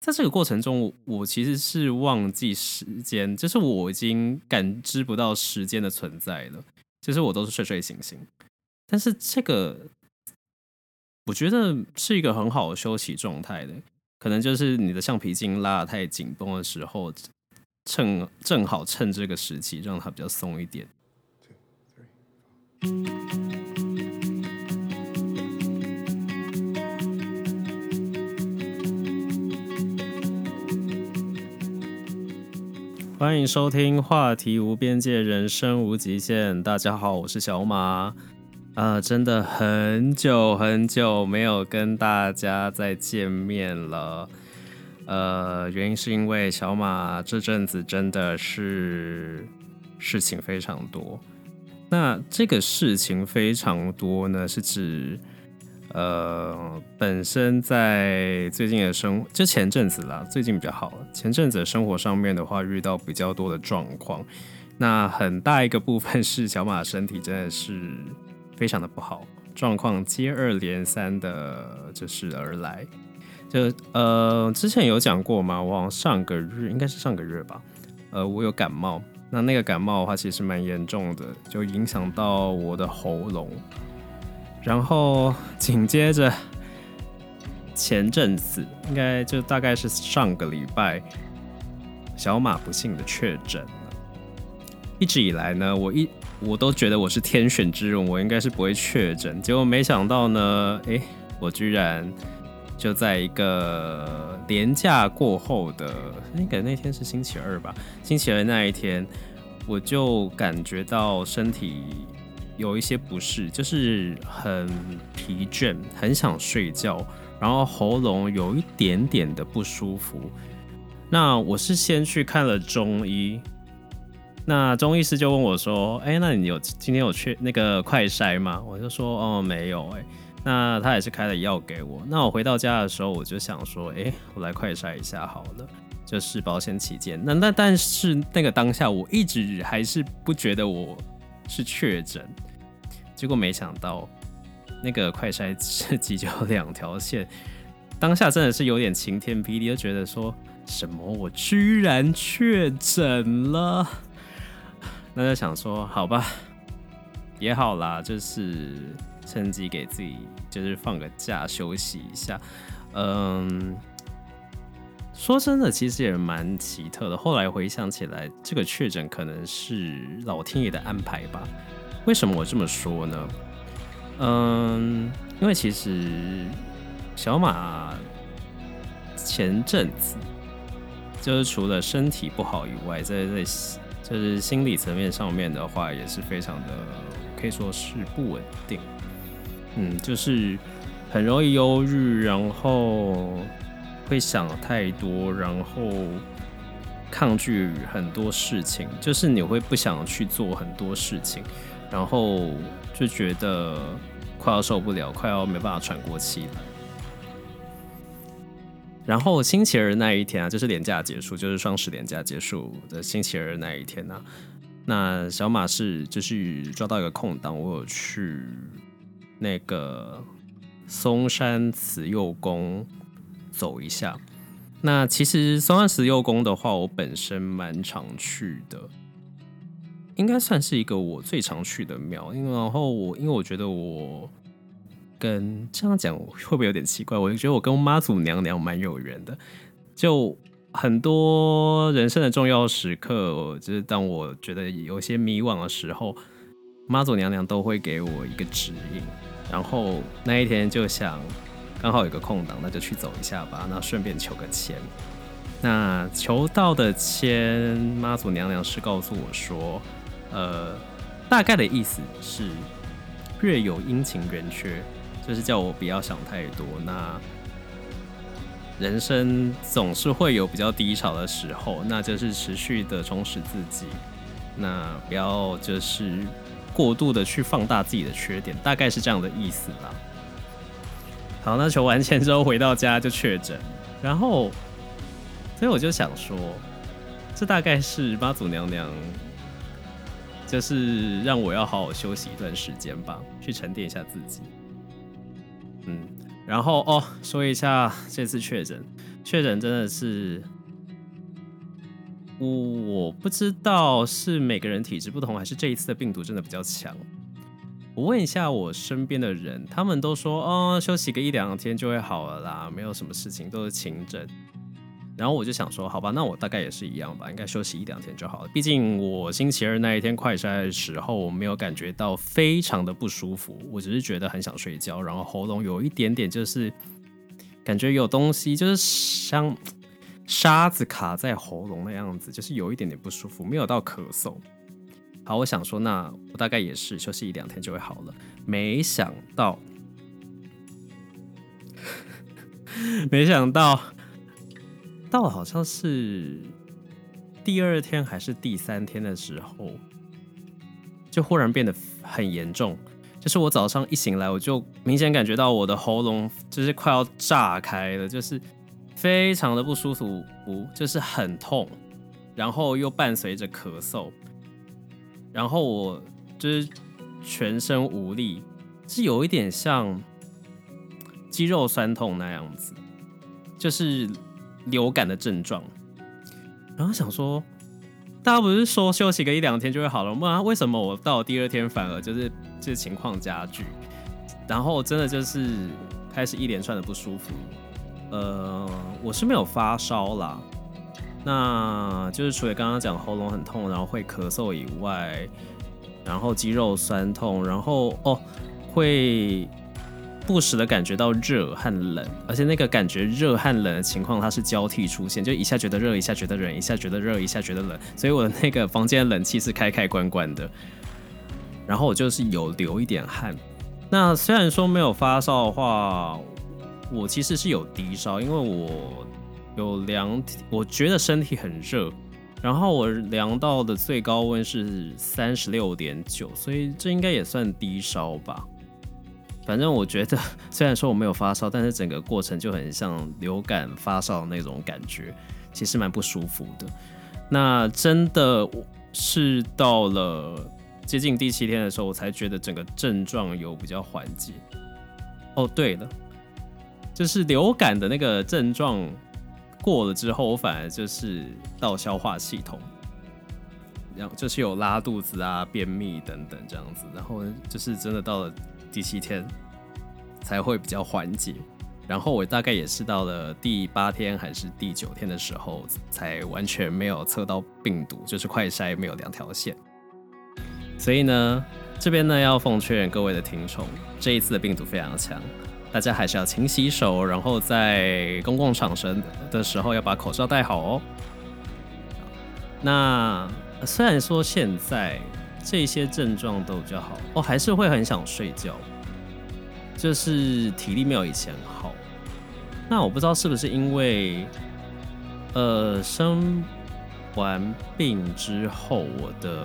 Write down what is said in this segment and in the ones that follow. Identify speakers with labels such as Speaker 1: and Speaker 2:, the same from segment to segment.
Speaker 1: 在这个过程中，我其实是忘记时间，就是我已经感知不到时间的存在了。其实我都是睡睡醒醒，但是这个我觉得是一个很好的休息状态的，可能就是你的橡皮筋拉得太紧绷的时候，趁正好趁这个时期让它比较松一点。欢迎收听话题无边界，人生无极限。大家好，我是小马。啊、真的很久很久没有跟大家再见面了。呃，原因是因为小马这阵子真的是事情非常多。那这个事情非常多呢，是指。呃，本身在最近的生，就前阵子啦，最近比较好。前阵子的生活上面的话，遇到比较多的状况，那很大一个部分是小马身体真的是非常的不好，状况接二连三的就是而来。就呃，之前有讲过嘛，往上个月应该是上个月吧，呃，我有感冒，那那个感冒的话其实蛮严重的，就影响到我的喉咙。然后紧接着前阵子，应该就大概是上个礼拜，小马不幸的确诊了。一直以来呢，我一我都觉得我是天选之人，我应该是不会确诊。结果没想到呢，诶，我居然就在一个连假过后的那个那天是星期二吧，星期二那一天，我就感觉到身体。有一些不适，就是很疲倦，很想睡觉，然后喉咙有一点点的不舒服。那我是先去看了中医，那中医师就问我说：“哎，那你有今天有去那个快筛吗？”我就说：“哦，没有。”哎，那他也是开了药给我。那我回到家的时候，我就想说：“哎，我来快筛一下好了，就是保险起见。”那那但是那个当下，我一直还是不觉得我是确诊。结果没想到，那个快筛试剂就两条线，当下真的是有点晴天霹雳，就觉得说什么我居然确诊了，那就想说好吧，也好啦，就是趁机给自己就是放个假休息一下。嗯，说真的，其实也蛮奇特的。后来回想起来，这个确诊可能是老天爷的安排吧。为什么我这么说呢？嗯，因为其实小马前阵子就是除了身体不好以外，在在就是心理层面上面的话，也是非常的可以说是不稳定。嗯，就是很容易忧郁，然后会想太多，然后抗拒很多事情，就是你会不想去做很多事情。然后就觉得快要受不了，快要没办法喘过气了。然后星期二那一天啊，就是连假结束，就是双十连假结束的星期二那一天呢、啊，那小马是就是抓到一个空档，我有去那个松山慈幼宫走一下。那其实松山慈幼宫的话，我本身蛮常去的。应该算是一个我最常去的庙，因为然后我因为我觉得我跟这样讲会不会有点奇怪？我就觉得我跟妈祖娘娘蛮有缘的，就很多人生的重要时刻，就是当我觉得有些迷惘的时候，妈祖娘娘都会给我一个指引。然后那一天就想刚好有个空档，那就去走一下吧，那顺便求个签。那求到的签，妈祖娘娘是告诉我说。呃，大概的意思是，月有阴晴圆缺，就是叫我不要想太多。那人生总是会有比较低潮的时候，那就是持续的充实自己，那不要就是过度的去放大自己的缺点，大概是这样的意思啦。好，那求完签之后回到家就确诊，然后，所以我就想说，这大概是妈祖娘娘。就是让我要好好休息一段时间吧，去沉淀一下自己。嗯，然后哦，说一下这次确诊，确诊真的是，我我不知道是每个人体质不同，还是这一次的病毒真的比较强。我问一下我身边的人，他们都说，哦，休息个一两天就会好了啦，没有什么事情，都是轻症。然后我就想说，好吧，那我大概也是一样吧，应该休息一两天就好了。毕竟我星期二那一天快筛的时候，我没有感觉到非常的不舒服，我只是觉得很想睡觉，然后喉咙有一点点就是感觉有东西，就是像沙子卡在喉咙的样子，就是有一点点不舒服，没有到咳嗽。好，我想说，那我大概也是休息一两天就会好了。没想到，没想到。到好像是第二天还是第三天的时候，就忽然变得很严重。就是我早上一醒来，我就明显感觉到我的喉咙就是快要炸开了，就是非常的不舒服，就是很痛，然后又伴随着咳嗽，然后我就是全身无力，是有一点像肌肉酸痛那样子，就是。流感的症状，然后想说，大家不是说休息个一两天就会好了吗？为什么我到第二天反而就是这情况加剧？然后真的就是开始一连串的不舒服。呃，我是没有发烧啦，那就是除了刚刚讲喉咙很痛，然后会咳嗽以外，然后肌肉酸痛，然后哦会。不时的感觉到热和冷，而且那个感觉热和冷的情况，它是交替出现，就一下觉得热，一下觉得冷，一下觉得热，一下觉得冷，所以我的那个房间冷气是开开关关的。然后我就是有流一点汗。那虽然说没有发烧的话，我其实是有低烧，因为我有量，我觉得身体很热，然后我量到的最高温是三十六点九，所以这应该也算低烧吧。反正我觉得，虽然说我没有发烧，但是整个过程就很像流感发烧那种感觉，其实蛮不舒服的。那真的是到了接近第七天的时候，我才觉得整个症状有比较缓解。哦，对了，就是流感的那个症状过了之后，我反而就是到消化系统，然后就是有拉肚子啊、便秘等等这样子，然后就是真的到了。第七天才会比较缓解，然后我大概也是到了第八天还是第九天的时候，才完全没有测到病毒，就是快筛没有两条线。所以呢，这边呢要奉劝各位的听众，这一次的病毒非常的强，大家还是要勤洗手，然后在公共场所的时候要把口罩戴好哦。那虽然说现在。这些症状都比较好，我、哦、还是会很想睡觉，就是体力没有以前好。那我不知道是不是因为，呃，生完病之后，我的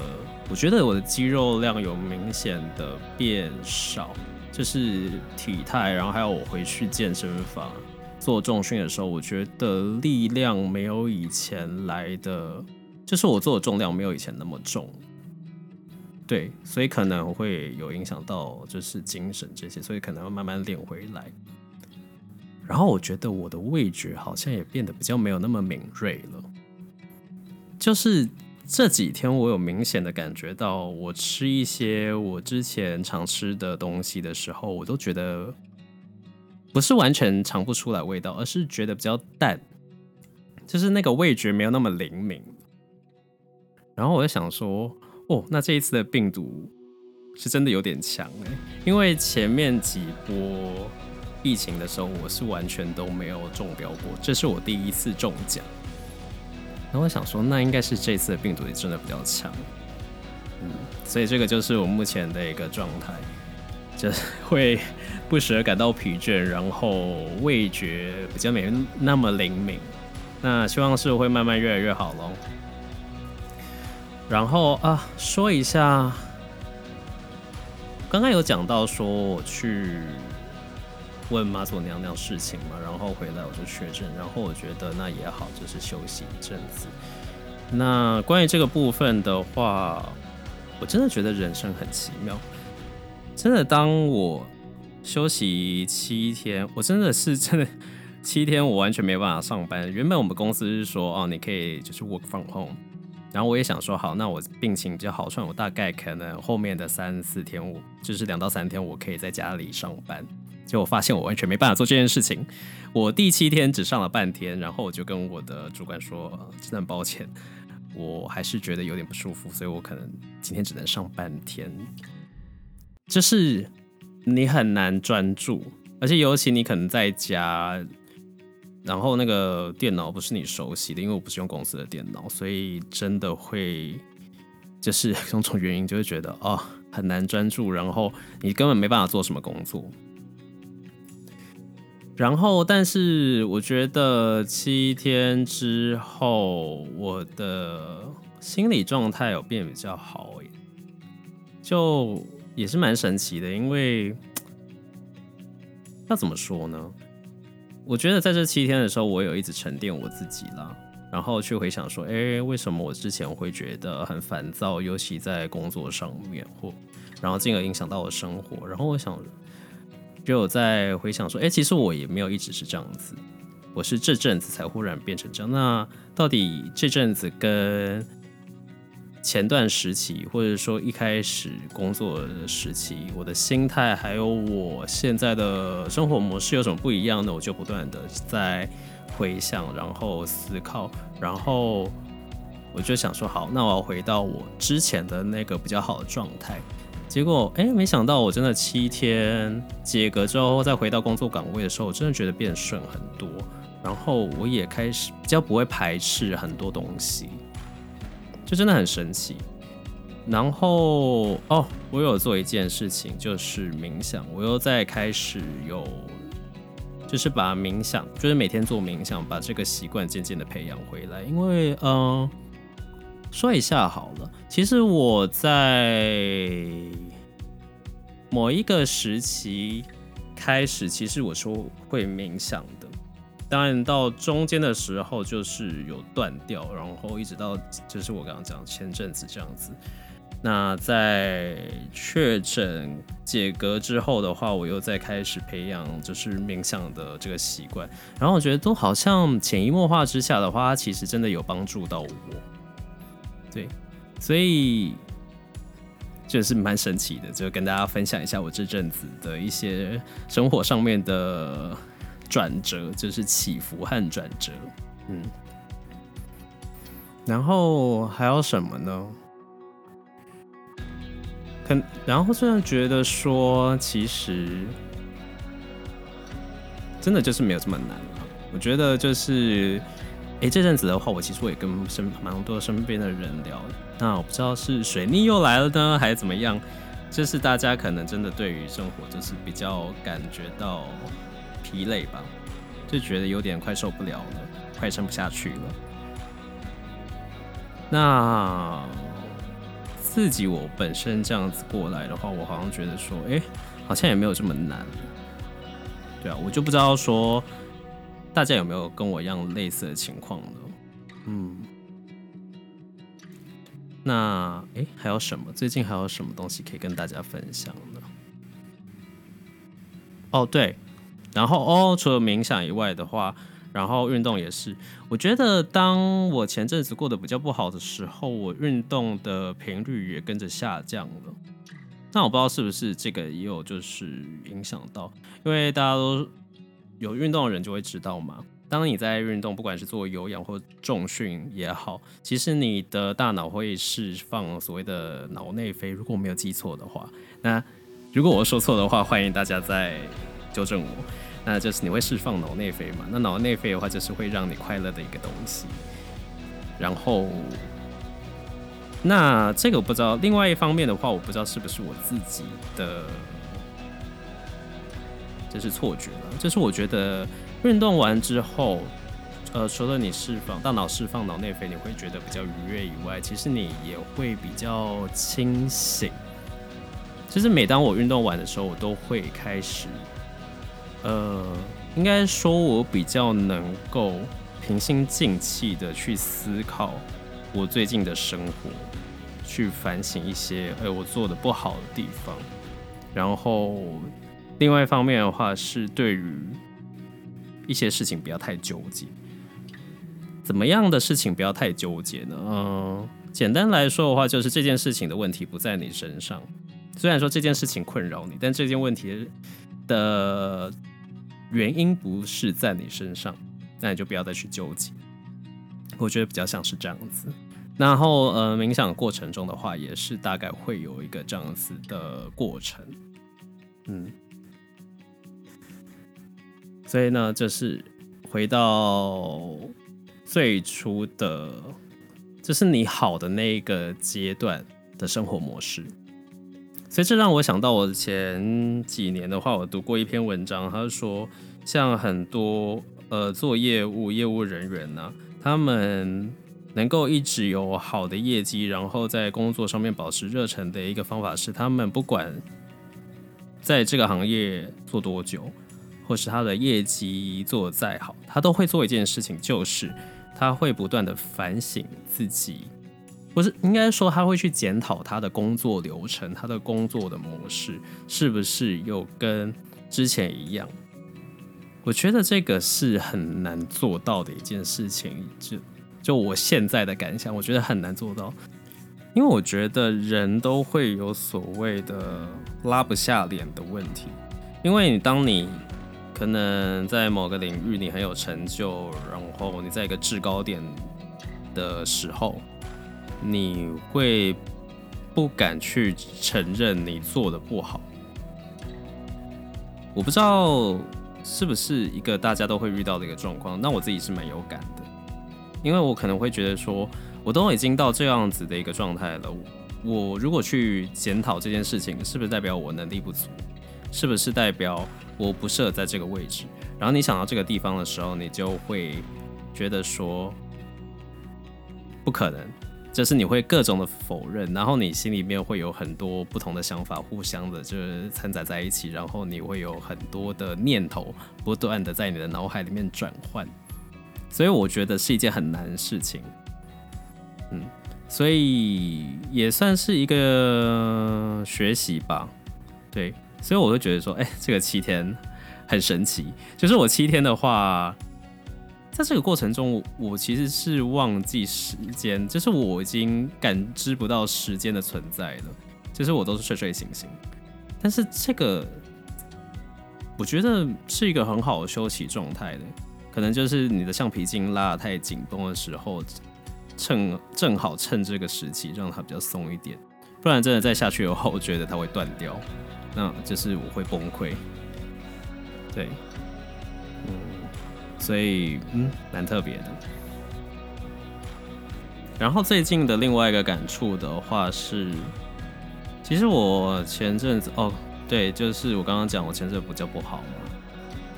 Speaker 1: 我觉得我的肌肉量有明显的变少，就是体态，然后还有我回去健身房做重训的时候，我觉得力量没有以前来的，就是我做的重量没有以前那么重。对，所以可能会有影响到，就是精神这些，所以可能要慢慢练回来。然后我觉得我的味觉好像也变得比较没有那么敏锐了。就是这几天我有明显的感觉到，我吃一些我之前常吃的东西的时候，我都觉得不是完全尝不出来味道，而是觉得比较淡，就是那个味觉没有那么灵敏。然后我就想说。哦，那这一次的病毒是真的有点强哎，因为前面几波疫情的时候，我是完全都没有中标过，这是我第一次中奖。然后我想说，那应该是这次的病毒也真的比较强，嗯，所以这个就是我目前的一个状态，就是会不时感到疲倦，然后味觉比较没那么灵敏。那希望是会慢慢越来越好喽。然后啊，说一下，刚刚有讲到说我去问妈祖娘娘事情嘛，然后回来我就确诊，然后我觉得那也好，就是休息一阵子。那关于这个部分的话，我真的觉得人生很奇妙。真的，当我休息七天，我真的是真的七天我完全没办法上班。原本我们公司是说，哦，你可以就是 work from home。然后我也想说，好，那我病情比较好算，我大概可能后面的三四天，我就是两到三天，我可以在家里上班。结果发现我完全没办法做这件事情。我第七天只上了半天，然后我就跟我的主管说，真的很抱歉，我还是觉得有点不舒服，所以我可能今天只能上半天。就是你很难专注，而且尤其你可能在家。然后那个电脑不是你熟悉的，因为我不是用公司的电脑，所以真的会就是种种原因，就会觉得哦很难专注，然后你根本没办法做什么工作。然后，但是我觉得七天之后，我的心理状态有变比较好，就也是蛮神奇的，因为要怎么说呢？我觉得在这七天的时候，我有一直沉淀我自己啦，然后去回想说，哎，为什么我之前会觉得很烦躁，尤其在工作上面，或然后进而影响到我生活。然后我想，就有在回想说，哎，其实我也没有一直是这样子，我是这阵子才忽然变成这样。那到底这阵子跟前段时期，或者说一开始工作的时期，我的心态还有我现在的生活模式有什么不一样呢？我就不断的在回想，然后思考，然后我就想说，好，那我要回到我之前的那个比较好的状态。结果，哎，没想到我真的七天解隔之后，再回到工作岗位的时候，我真的觉得变顺很多。然后我也开始比较不会排斥很多东西。就真的很神奇，然后哦，我有做一件事情，就是冥想，我又在开始有，就是把冥想，就是每天做冥想，把这个习惯渐渐的培养回来。因为嗯、说一下好了，其实我在某一个时期开始，其实我说会冥想。当然，到中间的时候就是有断掉，然后一直到就是我刚刚讲前阵子这样子。那在确诊解隔之后的话，我又再开始培养就是冥想的这个习惯。然后我觉得都好像潜移默化之下的话，其实真的有帮助到我。对，所以就是蛮神奇的，就跟大家分享一下我这阵子的一些生活上面的。转折就是起伏和转折，嗯，然后还有什么呢？可然后虽然觉得说，其实真的就是没有这么难了。我觉得就是，哎，这阵子的话，我其实我也跟身蛮多身边的人聊，那我不知道是水逆又来了呢，还是怎么样？就是大家可能真的对于生活就是比较感觉到。疲累吧，就觉得有点快受不了了，快撑不下去了。那自己我本身这样子过来的话，我好像觉得说，哎，好像也没有这么难。对啊，我就不知道说大家有没有跟我一样类似的情况呢？嗯，那哎，还有什么？最近还有什么东西可以跟大家分享呢？哦，对。然后哦，除了冥想以外的话，然后运动也是。我觉得当我前阵子过得比较不好的时候，我运动的频率也跟着下降了。那我不知道是不是这个也有就是影响到，因为大家都有运动的人就会知道嘛。当你在运动，不管是做有氧或重训也好，其实你的大脑会释放所谓的脑内啡。如果我没有记错的话，那如果我说错的话，欢迎大家在纠正我。那就是你会释放脑内啡嘛？那脑内啡的话，就是会让你快乐的一个东西。然后，那这个我不知道。另外一方面的话，我不知道是不是我自己的，这是错觉了。就是我觉得运动完之后，呃，除了你释放大脑释放脑内啡，你会觉得比较愉悦以外，其实你也会比较清醒。就是每当我运动完的时候，我都会开始。呃，应该说，我比较能够平心静气的去思考我最近的生活，去反省一些哎我做的不好的地方。然后，另外一方面的话是对于一些事情不要太纠结。怎么样的事情不要太纠结呢？嗯，简单来说的话，就是这件事情的问题不在你身上。虽然说这件事情困扰你，但这件问题的原因不是在你身上，那你就不要再去纠结。我觉得比较像是这样子。然后，呃，冥想过程中的话，也是大概会有一个这样子的过程。嗯，所以呢，就是回到最初的，就是你好的那个阶段的生活模式。所以这让我想到，我前几年的话，我读过一篇文章，他说，像很多呃做业务业务人员呢、他们能够一直有好的业绩，然后在工作上面保持热忱的一个方法是，他们不管在这个行业做多久，或是他的业绩做得再好，他都会做一件事情，就是他会不断的反省自己。不是应该说他会去检讨他的工作流程，他的工作的模式是不是又跟之前一样？我觉得这个是很难做到的一件事情。就就我现在的感想，我觉得很难做到，因为我觉得人都会有所谓的拉不下脸的问题。因为你当你可能在某个领域你很有成就，然后你在一个制高点的时候。你会不敢去承认你做的不好，我不知道是不是一个大家都会遇到的一个状况。那我自己是蛮有感的，因为我可能会觉得说，我都已经到这样子的一个状态了，我如果去检讨这件事情，是不是代表我能力不足？是不是代表我不适合在这个位置？然后你想到这个地方的时候，你就会觉得说，不可能。就是你会各种的否认，然后你心里面会有很多不同的想法，互相的就是掺杂在一起，然后你会有很多的念头不断的在你的脑海里面转换，所以我觉得是一件很难的事情，嗯，所以也算是一个学习吧，对，所以我会觉得说，哎，这个七天很神奇，就是我七天的话。在这个过程中，我其实是忘记时间，就是我已经感知不到时间的存在了，就是我都是睡睡醒醒。但是这个，我觉得是一个很好的休息状态的，可能就是你的橡皮筋拉得太紧绷的时候，趁正好趁这个时期让它比较松一点，不然真的再下去的话，我觉得它会断掉，那就是我会崩溃。对。所以，嗯，蛮特别的。然后最近的另外一个感触的话是，其实我前阵子，哦，对，就是我刚刚讲我前阵子比较不好嘛，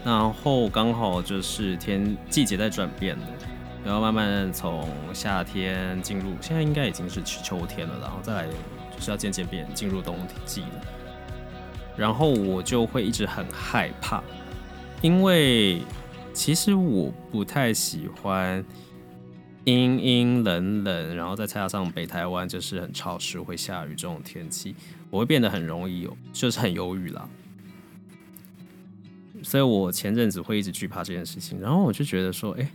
Speaker 1: 然后刚好就是天季节在转变，然后慢慢从夏天进入，现在应该已经是秋天了，然后再来就是要渐渐变进入冬季了。然后我就会一直很害怕，因为。其实我不太喜欢阴阴冷冷，然后再加上北台湾就是很潮湿，会下雨这种天气，我会变得很容易有，就是很忧郁啦。所以我前阵子会一直惧怕这件事情，然后我就觉得说，哎，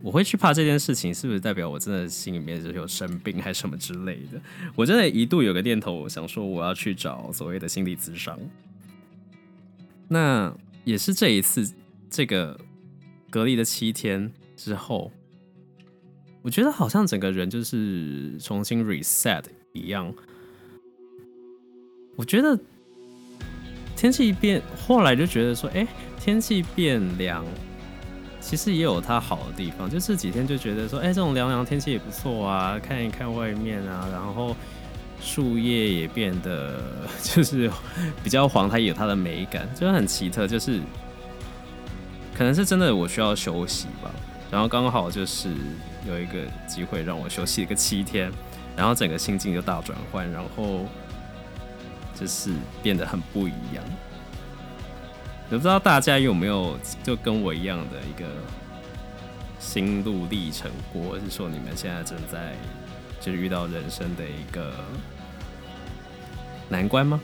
Speaker 1: 我会惧怕这件事情，是不是代表我真的心里面就有生病还是什么之类的？我真的一度有个念头，想说我要去找所谓的心理咨商。那也是这一次这个。隔离了七天之后，我觉得好像整个人就是重新 reset 一样。我觉得天气变，后来就觉得说，哎，天气变凉，其实也有它好的地方。就这几天就觉得说，哎，这种凉凉天气也不错啊，看一看外面啊，然后树叶也变得 就是比较黄，它也有它的美感，就是很奇特，就是。可能是真的，我需要休息吧。然后刚好就是有一个机会让我休息一个七天，然后整个心境就大转换，然后就是变得很不一样。我不知道大家有没有就跟我一样的一个心路历程过，或是说你们现在正在就是遇到人生的一个难关吗？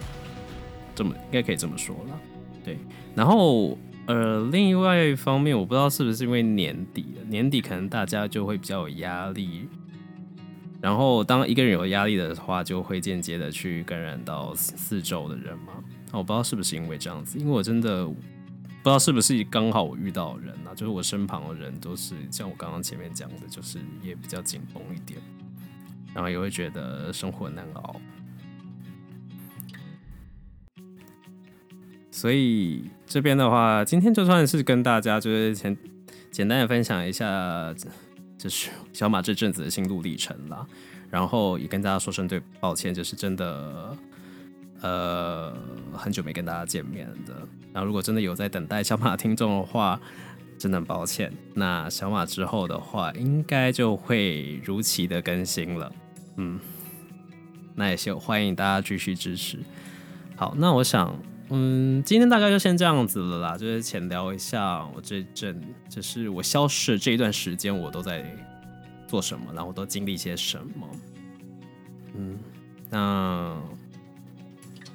Speaker 1: 这么应该可以这么说了。对，然后。呃，另外一方面，我不知道是不是因为年底，年底可能大家就会比较有压力。然后，当一个人有压力的话，就会间接的去感染到四周的人嘛。我不知道是不是因为这样子，因为我真的不知道是不是刚好我遇到的人啊，就是我身旁的人都是像我刚刚前面讲的，就是也比较紧绷一点，然后也会觉得生活难熬。所以这边的话，今天就算是跟大家就是简简单的分享一下，就是小马这阵子的心路历程啦。然后也跟大家说声对抱歉，就是真的，呃，很久没跟大家见面的。然后如果真的有在等待小马听众的话，真的很抱歉。那小马之后的话，应该就会如期的更新了。嗯，那也就欢迎大家继续支持。好，那我想。嗯，今天大概就先这样子了啦，就是浅聊一下我这阵，就是我消失这一段时间，我都在做什么，然后都经历些什么。嗯，那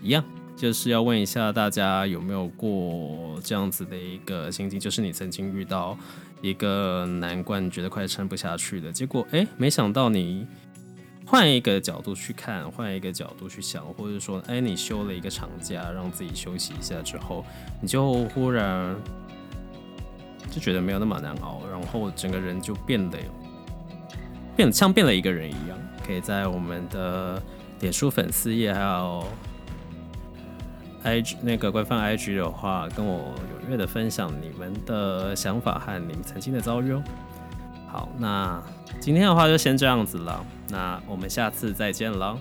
Speaker 1: 一样就是要问一下大家有没有过这样子的一个心境，就是你曾经遇到一个难关，你觉得快撑不下去的结果，哎，没想到你。换一个角度去看，换一个角度去想，或者说，哎，你休了一个长假，让自己休息一下之后，你就忽然就觉得没有那么难熬，然后整个人就变得变像变了一个人一样。可以在我们的脸书粉丝页还有 IG 那个官方 IG 的话，跟我踊跃的分享你们的想法和你们曾经的遭遇哦。好，那今天的话就先这样子了。那我们下次再见了。